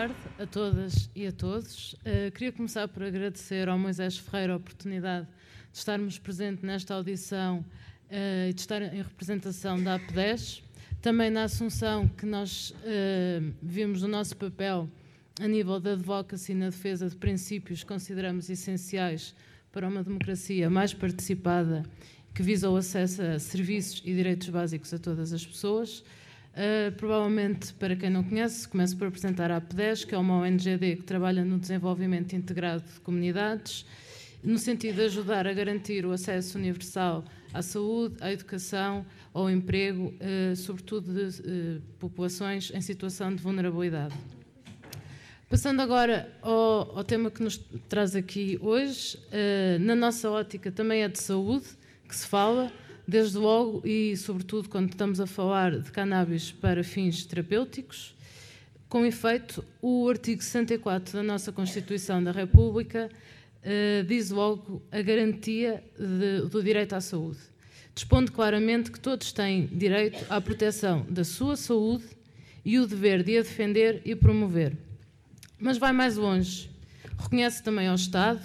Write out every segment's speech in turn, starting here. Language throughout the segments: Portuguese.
tarde a todas e a todos. Uh, queria começar por agradecer ao Moisés Ferreira a oportunidade de estarmos presentes nesta audição uh, e de estar em representação da AP10. Também na assunção que nós uh, vimos o nosso papel a nível da advocacy na defesa de princípios que consideramos essenciais para uma democracia mais participada que visa o acesso a serviços e direitos básicos a todas as pessoas. Uh, provavelmente, para quem não conhece, começo por apresentar a AP10, que é uma ONGD que trabalha no desenvolvimento integrado de comunidades, no sentido de ajudar a garantir o acesso universal à saúde, à educação, ao emprego, uh, sobretudo de uh, populações em situação de vulnerabilidade. Passando agora ao, ao, tema que nos traz aqui hoje, na nossa ótica também é de saúde que se fala, desde logo e, sobretudo, quando estamos a falar de cannabis para fins terapêuticos. Com efeito, o artigo 64 da nossa Constituição da República uh, diz logo a garantia de, do direito à saúde, dispondo claramente que todos têm direito à proteção da sua saúde e o dever de a defender e promover. Mas vai mais longe. Reconhece também ao Estado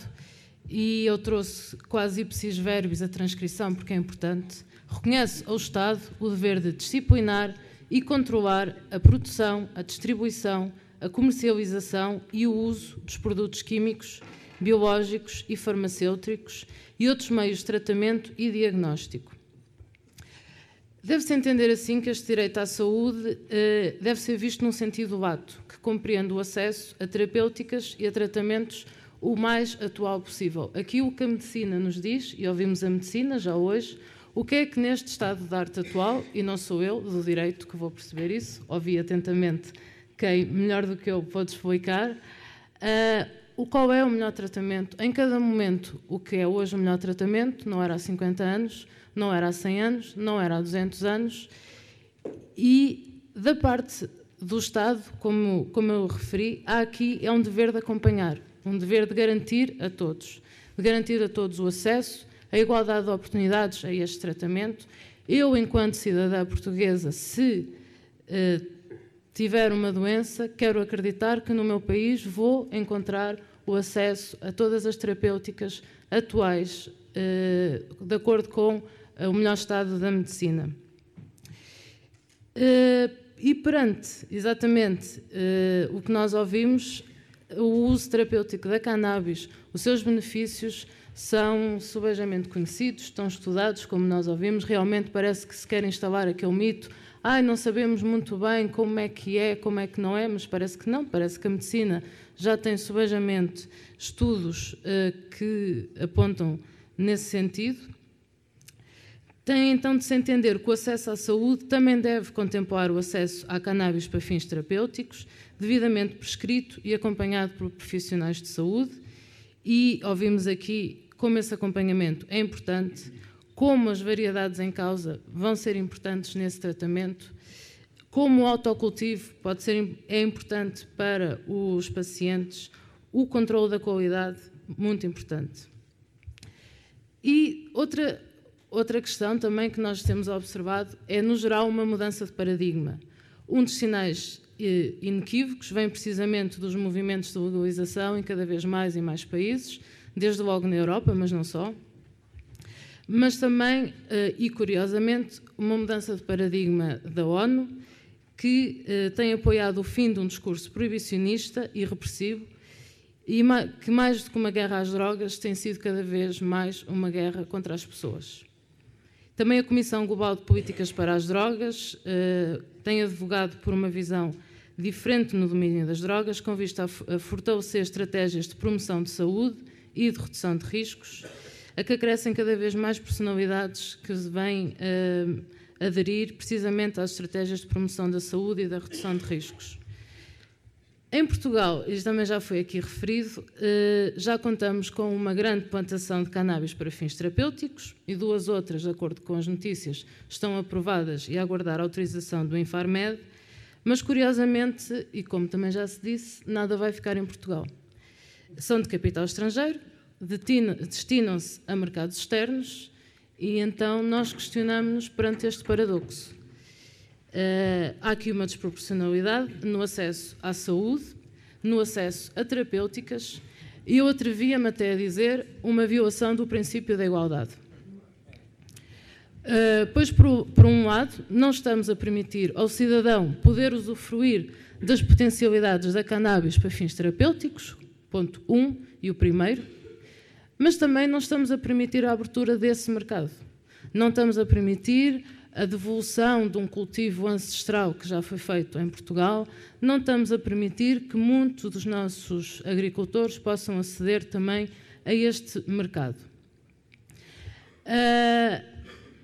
e eu trouxe quase ipsis verbis a transcrição porque é importante, reconhece ao Estado o dever de disciplinar e controlar a produção, a distribuição, a comercialização e o uso dos produtos químicos, biológicos e farmacêuticos e outros meios de tratamento e diagnóstico. Deve-se entender assim que este direito à saúde eh, deve ser visto num sentido lato, que compreende o acesso a terapêuticas e a tratamentos o mais atual possível. Aqui o que a medicina nos diz, e ouvimos a medicina já hoje, o que é que neste estado de arte atual, e não sou eu do direito que vou perceber isso, ouvi atentamente quem melhor do que eu pode explicar, uh, o qual é o melhor tratamento. Em cada momento, o que é hoje o melhor tratamento, não era há 50 anos, não era há 100 anos, não era há 200 anos, e da parte do Estado, como, como eu referi, há aqui é um dever de acompanhar um dever de garantir a todos, de garantir a todos o acesso, a igualdade de oportunidades a este tratamento. Eu, enquanto cidadã portuguesa, se eh, tiver uma doença, quero acreditar que no meu país vou encontrar o acesso a todas as terapêuticas atuais, eh, de acordo com o melhor estado da medicina. Eh, e perante exatamente eh, o que nós ouvimos, o uso terapêutico da cannabis, os seus benefícios são subejamente conhecidos, estão estudados, como nós ouvimos. Realmente parece que se quer instalar aquele mito. Ai, não sabemos muito bem como é que é, como é que não é, mas parece que não. Parece que a medicina já tem subejamente estudos uh, que apontam nesse sentido. Tem então de se entender que o acesso à saúde também deve contemplar o acesso à cannabis para fins terapêuticos, devidamente prescrito e acompanhado por profissionais de saúde. E ouvimos aqui como esse acompanhamento é importante, como as variedades em causa vão ser importantes nesse tratamento, como o autocultivo pode ser é importante para os pacientes, o controle da qualidade muito importante. E outra Outra questão também que nós temos observado é, no geral, uma mudança de paradigma. Um dos sinais eh, inequívocos vem precisamente dos movimentos de legalização em cada vez mais e mais países, desde logo na Europa, mas não só. Mas também, eh, e curiosamente, uma mudança de paradigma da ONU, que eh, tem apoiado o fim de um discurso proibicionista e repressivo, e que mais do que uma guerra às drogas tem sido cada vez mais uma guerra contra as pessoas. Também a Comissão Global de Políticas para as Drogas eh, tem advogado por uma visão diferente no domínio das drogas, com vista a fortalecer estratégias de promoção de saúde e de redução de riscos, a que crescem cada vez mais personalidades que vêm eh, aderir precisamente às estratégias de promoção da saúde e da redução de riscos. Em Portugal, isto também já foi aqui referido, eh, já contamos com uma grande plantação de cannabis para fins terapêuticos e duas outras, de acordo com as notícias, estão aprovadas e a aguardar a autorização do Infarmed, mas curiosamente, e como também já se disse, nada vai ficar em Portugal. São de capital estrangeiro, destinam-se a mercados externos e então nós questionamos-nos perante este paradoxo. Uh, há aqui uma desproporcionalidade no acesso à saúde, no acesso a terapêuticas e eu atrevia-me até a dizer uma violação do princípio da igualdade. Uh, pois, por, por, um lado, não estamos a permitir ao cidadão poder usufruir das potencialidades da cannabis para fins terapêuticos, ponto 1 um, e o primeiro, mas também não estamos a permitir a abertura desse mercado. Não estamos a permitir a devolução de um cultivo ancestral que já foi feito em Portugal, não estamos a permitir que muitos dos nossos agricultores possam aceder também a este mercado. Uh,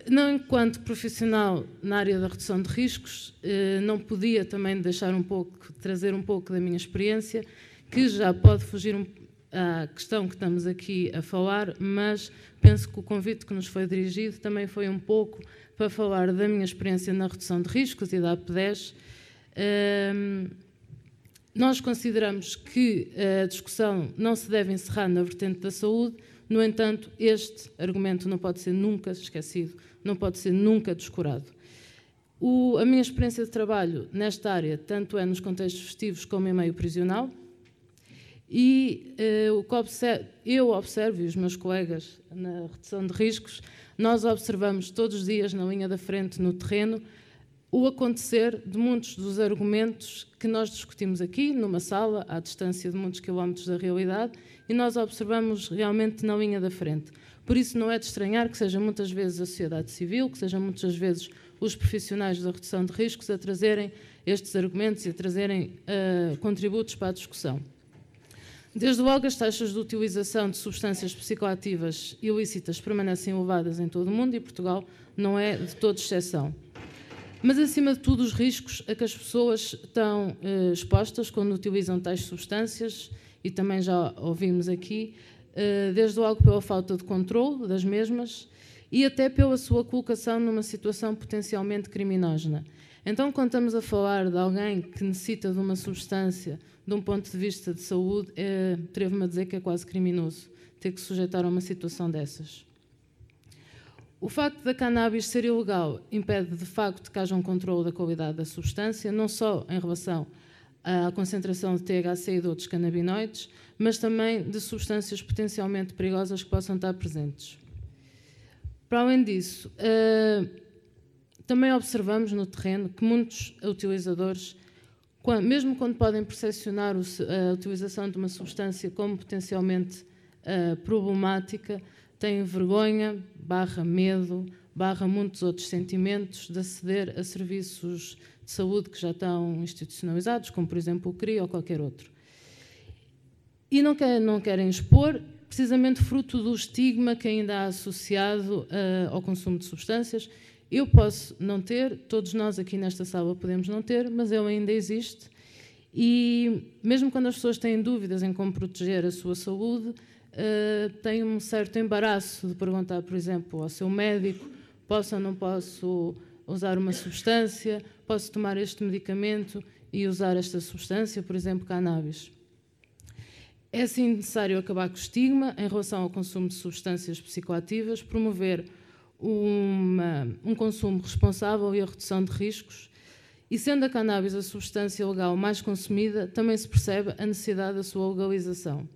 não enquanto profissional na área da redução de riscos, uh, não podia também deixar um pouco, trazer um pouco da minha experiência, que já pode fugir um, à questão que estamos aqui a falar, mas penso que o convite que nos foi dirigido também foi um pouco para falar da minha experiência na redução de riscos e da AP10. Um, nós consideramos que a discussão não se deve encerrar na vertente da saúde, no entanto, este argumento não pode ser nunca esquecido, não pode ser nunca descurado. O, a minha experiência de trabalho nesta área, tanto é nos contextos festivos como em meio prisional, e uh, o que eu observo, e os meus colegas na redução de riscos, nós observamos todos os dias na linha da frente, no terreno, o acontecer de muitos dos argumentos que nós discutimos aqui, numa sala, à distância de muitos quilómetros da realidade, e nós observamos realmente na linha da frente. Por isso, não é de estranhar que seja muitas vezes a sociedade civil, que sejam muitas vezes os profissionais da redução de riscos a trazerem estes argumentos e a trazerem uh, contributos para a discussão. Desde logo, as taxas de utilização de substâncias psicoativas ilícitas permanecem elevadas em todo o mundo e Portugal não é de toda exceção. Mas, acima de tudo, os riscos a que as pessoas estão eh, expostas quando utilizam tais substâncias, e também já ouvimos aqui, eh, desde logo pela falta de controle das mesmas e até pela sua colocação numa situação potencialmente criminógena. Então, quando estamos a falar de alguém que necessita de uma substância de um ponto de vista de saúde, é, atrevo-me a dizer que é quase criminoso ter que sujeitar a uma situação dessas. O facto da cannabis ser ilegal impede, de facto, que haja um controle da qualidade da substância, não só em relação à concentração de THC e de outros canabinoides, mas também de substâncias potencialmente perigosas que possam estar presentes. Para além disso, uh, também observamos no terreno que muitos utilizadores mesmo quando podem percepcionar a utilização de uma substância como potencialmente uh, problemática, têm vergonha, barra medo, barra muitos outros sentimentos de aceder a serviços de saúde que já estão institucionalizados, como por exemplo o CRI ou qualquer outro. E não, não querem expor, precisamente fruto do estigma que ainda há associado uh, ao consumo de substâncias eu posso não ter, todos nós aqui nesta sala podemos não ter, mas ele ainda existe. E mesmo quando as pessoas têm dúvidas em como proteger a sua saúde, uh, têm um certo embaraço de perguntar, por exemplo, ao seu médico: posso ou não posso usar uma substância? Posso tomar este medicamento e usar esta substância, por exemplo, cannabis? É sim necessário acabar com o estigma em relação ao consumo de substâncias psicoativas, promover uma, um consumo responsável e a redução de riscos. E sendo a cannabis a substância legal mais consumida, também se percebe a necessidade da sua legalização.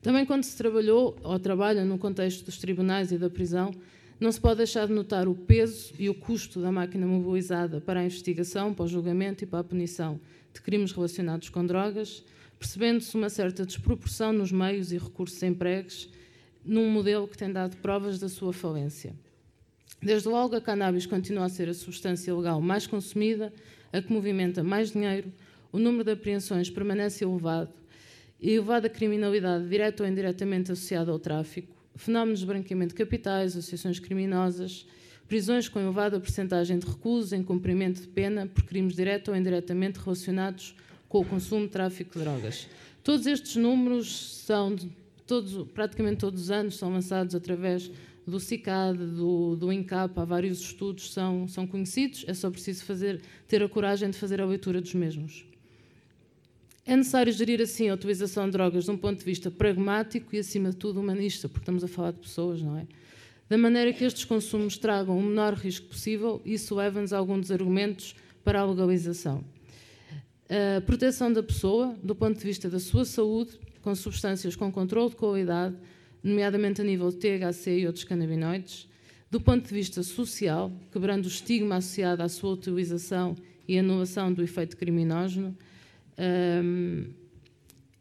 Também quando se trabalhou ou trabalha no contexto dos tribunais e da prisão, não se pode deixar de notar o peso e o custo da máquina mobilizada para a investigação, para o julgamento e para a punição de crimes relacionados com drogas, percebendo-se uma certa desproporção nos meios e recursos empregues num modelo que tem dado provas da sua falência. Desde logo, a cannabis continua a ser a substância legal mais consumida, a que movimenta mais dinheiro, o número de apreensões permanece elevado e elevada criminalidade direta ou indiretamente associada ao tráfico, fenómenos de branqueamento de capitais, associações criminosas, prisões com elevada percentagem de recusos em cumprimento de pena por crimes direto ou indiretamente relacionados com o consumo e tráfico de drogas. Todos estes números são todos, praticamente todos os anos são lançados através do CICAD, do, do INCAP, há vários estudos são, são conhecidos, é só preciso fazer, ter a coragem de fazer a leitura dos mesmos. É necessário gerir assim a utilização de drogas de um ponto de vista pragmático e, acima de tudo, humanista, porque estamos a falar de pessoas, não é? Da maneira que estes consumos tragam o menor risco possível, isso leva-nos a alguns dos argumentos para a legalização. A proteção da pessoa, do ponto de vista da sua saúde, com substâncias com controle de qualidade, nomeadamente a nível de THC e outros canabinoides. Do ponto de vista social, quebrando o estigma associado à sua utilização e anulação do efeito criminógeno. Um,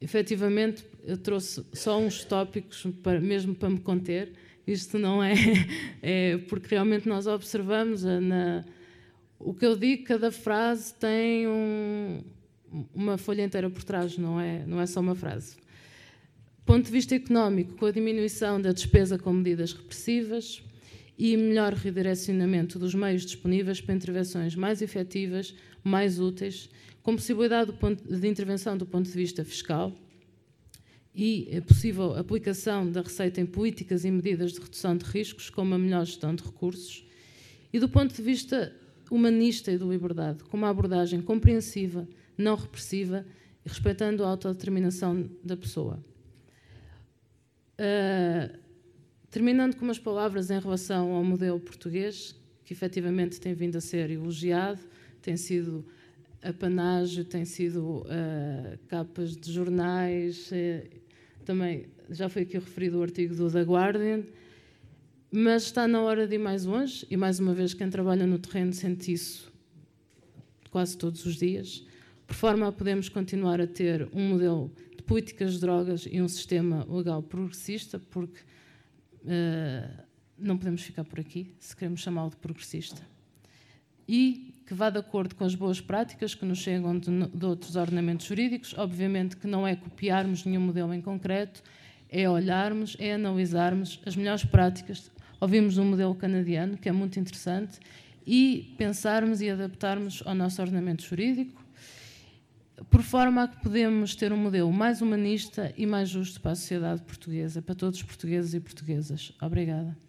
efetivamente, eu trouxe só uns tópicos, para, mesmo para me conter. Isto não é, é porque realmente nós observamos na, o que eu digo, cada frase tem um, uma folha inteira por trás, não é, não é só uma frase. Ponto de vista económico, com a diminuição da despesa com medidas repressivas e melhor redirecionamento dos meios disponíveis para intervenções mais efetivas, mais úteis, com possibilidade de intervenção do ponto de vista fiscal e a possível aplicação da receita em políticas e medidas de redução de riscos, como a melhor gestão de recursos, e do ponto de vista humanista e de liberdade, com uma abordagem compreensiva, não repressiva respeitando a autodeterminação da pessoa. Uh, terminando com umas palavras em relação ao modelo português, que efetivamente tem vindo a ser elogiado, tem sido apanágio, tem sido uh, capas de jornais, uh, também já foi aqui referido o artigo do The Guardian, mas está na hora de ir mais longe, e mais uma vez quem trabalha no terreno sente isso quase todos os dias, por forma a podermos continuar a ter um modelo de políticas de drogas e um sistema legal progressista, porque uh, não podemos ficar por aqui, se queremos chamá-lo de progressista. E que vá de acordo com as boas práticas que nos chegam de, de outros ordenamentos jurídicos. Obviamente que não é copiarmos nenhum modelo em concreto, é olharmos, é analisarmos as melhores práticas Ouvimos um modelo canadiano, que é muito interessante, e pensarmos e adaptarmos ao nosso ordenamento jurídico, por forma a que podemos ter um modelo mais humanista e mais justo para a sociedade portuguesa, para todos os portugueses e portuguesas. Obrigada.